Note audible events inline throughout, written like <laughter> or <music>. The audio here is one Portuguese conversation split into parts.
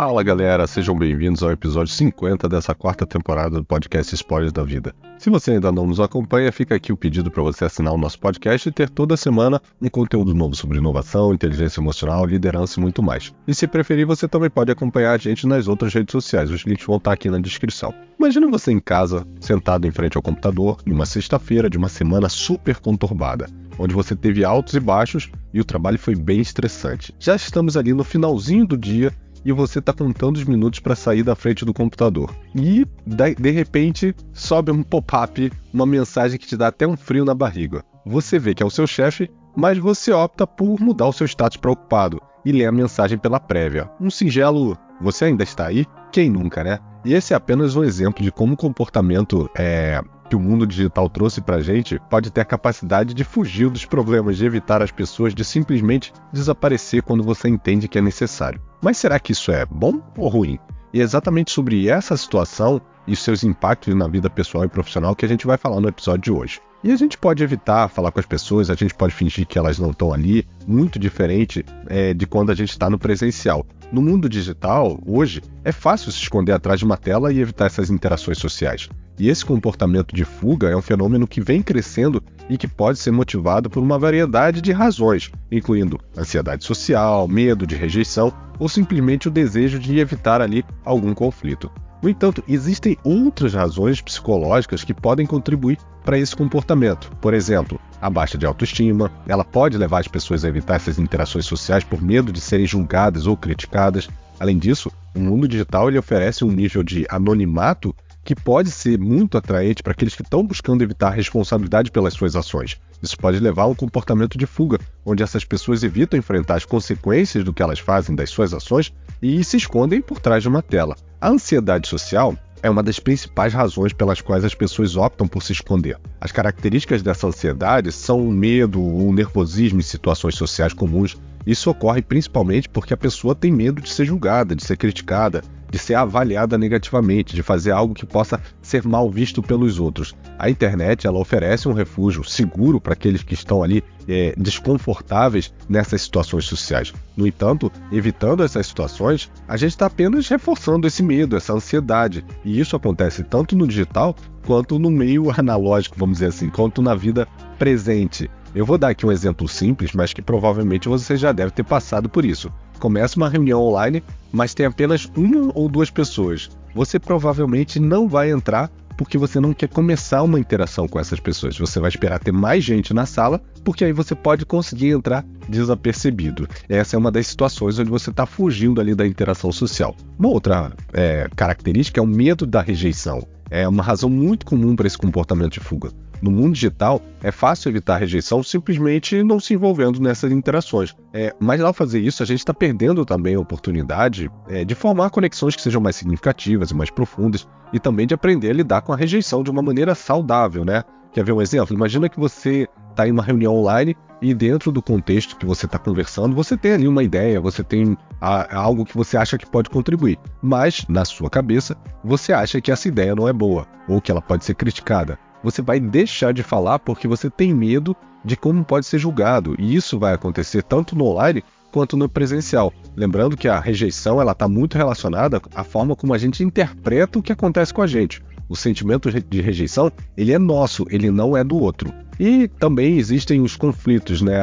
Fala galera, sejam bem-vindos ao episódio 50 dessa quarta temporada do podcast Spoilers da Vida. Se você ainda não nos acompanha, fica aqui o pedido para você assinar o nosso podcast e ter toda semana um conteúdo novo sobre inovação, inteligência emocional, liderança e muito mais. E se preferir, você também pode acompanhar a gente nas outras redes sociais, os links vão estar aqui na descrição. Imagina você em casa, sentado em frente ao computador, numa sexta-feira de uma semana super conturbada onde você teve altos e baixos e o trabalho foi bem estressante. Já estamos ali no finalzinho do dia e você está contando os minutos para sair da frente do computador. E de repente sobe um pop-up, uma mensagem que te dá até um frio na barriga. Você vê que é o seu chefe, mas você opta por mudar o seu status para ocupado e ler a mensagem pela prévia. Um singelo você ainda está aí? Quem nunca, né? E esse é apenas um exemplo de como o comportamento é, que o mundo digital trouxe para gente pode ter a capacidade de fugir dos problemas, de evitar as pessoas de simplesmente desaparecer quando você entende que é necessário. Mas será que isso é bom ou ruim? E é exatamente sobre essa situação e seus impactos na vida pessoal e profissional que a gente vai falar no episódio de hoje. E a gente pode evitar falar com as pessoas, a gente pode fingir que elas não estão ali, muito diferente é, de quando a gente está no presencial. No mundo digital, hoje, é fácil se esconder atrás de uma tela e evitar essas interações sociais. E esse comportamento de fuga é um fenômeno que vem crescendo e que pode ser motivado por uma variedade de razões, incluindo ansiedade social, medo de rejeição ou simplesmente o desejo de evitar ali algum conflito. No entanto, existem outras razões psicológicas que podem contribuir para esse comportamento. Por exemplo, a baixa de autoestima, ela pode levar as pessoas a evitar essas interações sociais por medo de serem julgadas ou criticadas. Além disso, o mundo digital ele oferece um nível de anonimato que pode ser muito atraente para aqueles que estão buscando evitar responsabilidade pelas suas ações. Isso pode levar a um comportamento de fuga, onde essas pessoas evitam enfrentar as consequências do que elas fazem das suas ações e se escondem por trás de uma tela. A ansiedade social é uma das principais razões pelas quais as pessoas optam por se esconder. As características dessa ansiedade são o medo, o nervosismo em situações sociais comuns. Isso ocorre principalmente porque a pessoa tem medo de ser julgada, de ser criticada, de ser avaliada negativamente, de fazer algo que possa ser mal visto pelos outros. A internet ela oferece um refúgio seguro para aqueles que estão ali é, desconfortáveis nessas situações sociais. No entanto, evitando essas situações, a gente está apenas reforçando esse medo, essa ansiedade. E isso acontece tanto no digital quanto no meio <laughs> analógico, vamos dizer assim, quanto na vida presente. Eu vou dar aqui um exemplo simples, mas que provavelmente você já deve ter passado por isso. Começa uma reunião online, mas tem apenas uma ou duas pessoas. Você provavelmente não vai entrar porque você não quer começar uma interação com essas pessoas. Você vai esperar ter mais gente na sala, porque aí você pode conseguir entrar desapercebido. Essa é uma das situações onde você está fugindo ali da interação social. Uma outra é, característica é o medo da rejeição. É uma razão muito comum para esse comportamento de fuga. No mundo digital, é fácil evitar a rejeição simplesmente não se envolvendo nessas interações. É, mas ao fazer isso, a gente está perdendo também a oportunidade é, de formar conexões que sejam mais significativas e mais profundas, e também de aprender a lidar com a rejeição de uma maneira saudável, né? Quer ver um exemplo? Imagina que você está em uma reunião online e dentro do contexto que você está conversando, você tem ali uma ideia, você tem a, algo que você acha que pode contribuir, mas na sua cabeça você acha que essa ideia não é boa ou que ela pode ser criticada você vai deixar de falar porque você tem medo de como pode ser julgado. E isso vai acontecer tanto no online quanto no presencial. Lembrando que a rejeição ela está muito relacionada à forma como a gente interpreta o que acontece com a gente. O sentimento de rejeição ele é nosso, ele não é do outro. E também existem os conflitos, né?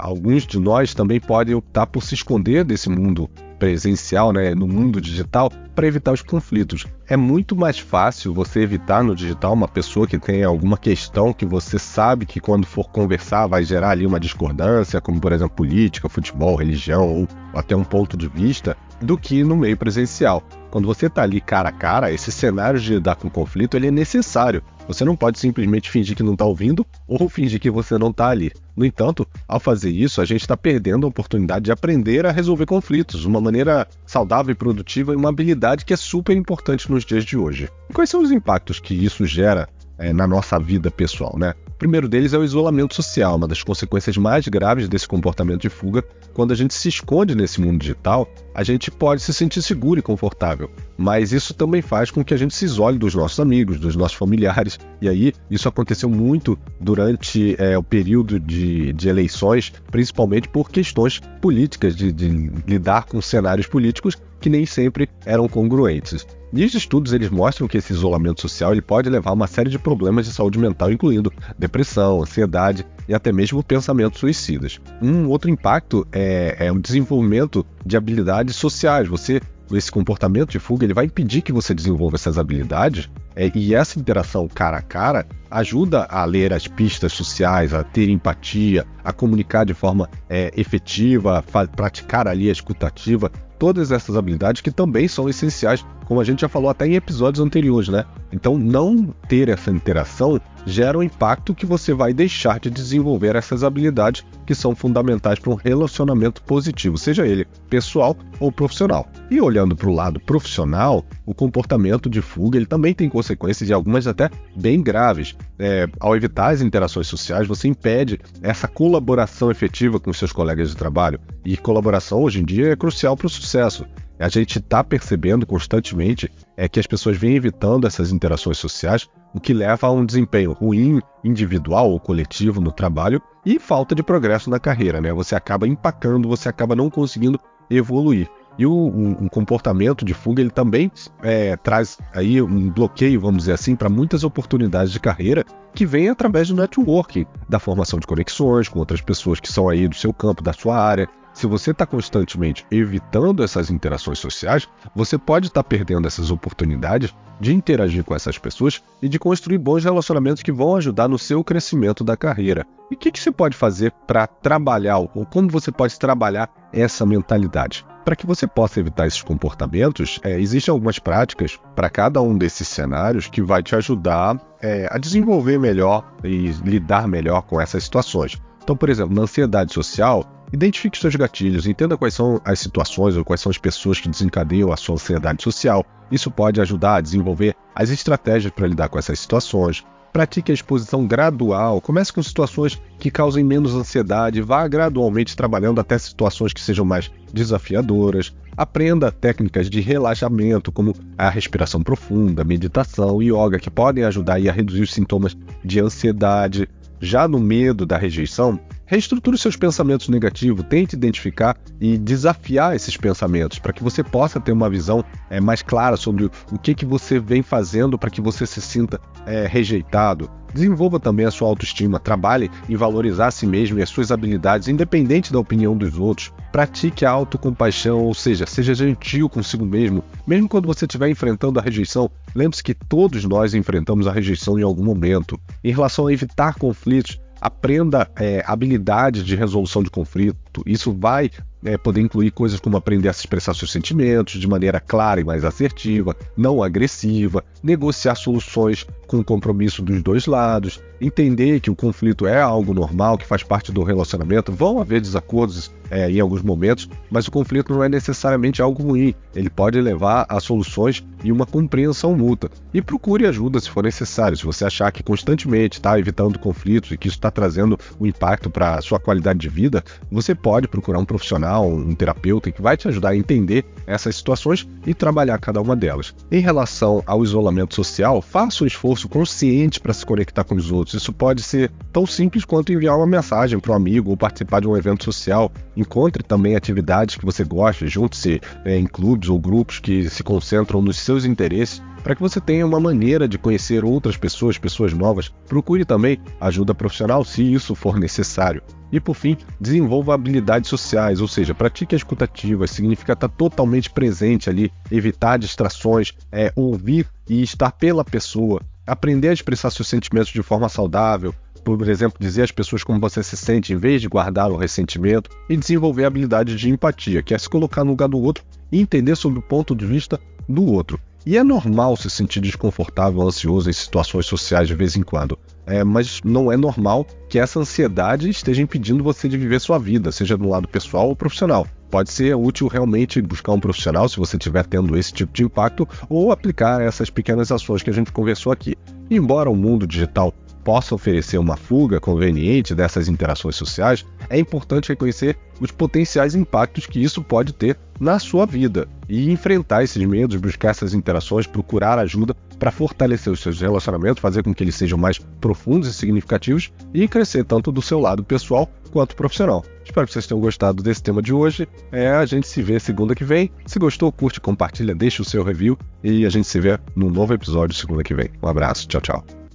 Alguns de nós também podem optar por se esconder desse mundo presencial, né, no mundo digital, para evitar os conflitos. É muito mais fácil você evitar no digital uma pessoa que tem alguma questão que você sabe que quando for conversar vai gerar ali uma discordância, como por exemplo política, futebol, religião ou até um ponto de vista, do que no meio presencial. Quando você está ali cara a cara, esse cenário de lidar com conflito ele é necessário. Você não pode simplesmente fingir que não está ouvindo ou fingir que você não está ali. No entanto, ao fazer isso, a gente está perdendo a oportunidade de aprender a resolver conflitos de uma maneira saudável e produtiva e uma habilidade que é super importante nos dias de hoje. Quais são os impactos que isso gera é, na nossa vida pessoal, né? O primeiro deles é o isolamento social, uma das consequências mais graves desse comportamento de fuga. Quando a gente se esconde nesse mundo digital, a gente pode se sentir seguro e confortável, mas isso também faz com que a gente se isole dos nossos amigos, dos nossos familiares. E aí, isso aconteceu muito durante é, o período de, de, eleições, principalmente por questões políticas, de, de lidar com cenários políticos que nem sempre eram congruentes. E os estudos eles mostram que esse isolamento social ele pode levar a uma série de problemas de saúde mental, incluindo depressão, ansiedade e até mesmo pensamentos suicidas. Um outro impacto é, é o desenvolvimento de habilidades sociais. Você esse comportamento de fuga ele vai impedir que você desenvolva essas habilidades é, e essa interação cara a cara ajuda a ler as pistas sociais, a ter empatia, a comunicar de forma é, efetiva, praticar ali a escutativa todas essas habilidades que também são essenciais, como a gente já falou até em episódios anteriores, né? Então, não ter essa interação gera um impacto que você vai deixar de desenvolver essas habilidades que são fundamentais para um relacionamento positivo, seja ele pessoal ou profissional. E olhando para o lado profissional, o comportamento de fuga ele também tem consequências e algumas até bem graves. É, ao evitar as interações sociais, você impede essa colaboração efetiva com seus colegas de trabalho. E colaboração hoje em dia é crucial para o sucesso. A gente está percebendo constantemente é que as pessoas vêm evitando essas interações sociais, o que leva a um desempenho ruim individual ou coletivo no trabalho e falta de progresso na carreira, né? Você acaba empacando, você acaba não conseguindo evoluir. E o, um, um comportamento de fuga ele também é, traz aí um bloqueio, vamos dizer assim, para muitas oportunidades de carreira que vem através do networking, da formação de conexões com outras pessoas que são aí do seu campo, da sua área, se você está constantemente evitando essas interações sociais, você pode estar tá perdendo essas oportunidades de interagir com essas pessoas e de construir bons relacionamentos que vão ajudar no seu crescimento da carreira. E o que, que você pode fazer para trabalhar, ou como você pode trabalhar essa mentalidade? Para que você possa evitar esses comportamentos, é, existem algumas práticas para cada um desses cenários que vai te ajudar é, a desenvolver melhor e lidar melhor com essas situações. Então, por exemplo, na ansiedade social, Identifique seus gatilhos, entenda quais são as situações ou quais são as pessoas que desencadeiam a sua ansiedade social. Isso pode ajudar a desenvolver as estratégias para lidar com essas situações. Pratique a exposição gradual, comece com situações que causem menos ansiedade, vá gradualmente trabalhando até situações que sejam mais desafiadoras. Aprenda técnicas de relaxamento, como a respiração profunda, meditação e yoga, que podem ajudar a reduzir os sintomas de ansiedade. Já no medo da rejeição, reestruture seus pensamentos negativos, tente identificar e desafiar esses pensamentos para que você possa ter uma visão é, mais clara sobre o que, que você vem fazendo para que você se sinta é, rejeitado. Desenvolva também a sua autoestima, trabalhe em valorizar a si mesmo e as suas habilidades, independente da opinião dos outros. Pratique a autocompaixão, ou seja, seja gentil consigo mesmo. Mesmo quando você estiver enfrentando a rejeição, lembre-se que todos nós enfrentamos a rejeição em algum momento. Em relação a evitar conflitos, aprenda é, habilidades de resolução de conflito. Isso vai é, poder incluir coisas como aprender a se expressar seus sentimentos de maneira clara e mais assertiva, não agressiva, negociar soluções com o compromisso dos dois lados, entender que o conflito é algo normal, que faz parte do relacionamento. Vão haver desacordos é, em alguns momentos, mas o conflito não é necessariamente algo ruim. Ele pode levar a soluções e uma compreensão mútua. E procure ajuda se for necessário. Se você achar que constantemente está evitando conflitos e que isso está trazendo um impacto para a sua qualidade de vida, você pode procurar um profissional, um terapeuta que vai te ajudar a entender essas situações e trabalhar cada uma delas. Em relação ao isolamento social, faça um esforço consciente para se conectar com os outros. Isso pode ser tão simples quanto enviar uma mensagem para um amigo ou participar de um evento social. Encontre também atividades que você gosta, junte-se é, em clubes ou grupos que se concentram nos seus interesses para que você tenha uma maneira de conhecer outras pessoas, pessoas novas. Procure também ajuda profissional se isso for necessário. E por fim, desenvolva habilidades sociais, ou seja, pratique a escutativa, significa estar totalmente presente ali, evitar distrações, é, ouvir e estar pela pessoa, aprender a expressar seus sentimentos de forma saudável, por exemplo, dizer às pessoas como você se sente em vez de guardar o ressentimento, e desenvolver a habilidade de empatia, que é se colocar no lugar do outro e entender sobre o ponto de vista do outro. E é normal se sentir desconfortável, ansioso em situações sociais de vez em quando. É, mas não é normal que essa ansiedade esteja impedindo você de viver sua vida, seja no lado pessoal ou profissional. Pode ser útil realmente buscar um profissional se você estiver tendo esse tipo de impacto ou aplicar essas pequenas ações que a gente conversou aqui. embora o mundo digital possa oferecer uma fuga conveniente dessas interações sociais, é importante reconhecer os potenciais impactos que isso pode ter na sua vida e enfrentar esses medos, buscar essas interações, procurar ajuda para fortalecer os seus relacionamentos, fazer com que eles sejam mais profundos e significativos e crescer tanto do seu lado pessoal quanto profissional. Espero que vocês tenham gostado desse tema de hoje. É, a gente se vê segunda que vem. Se gostou, curte, compartilha, deixa o seu review e a gente se vê num novo episódio segunda que vem. Um abraço, tchau, tchau.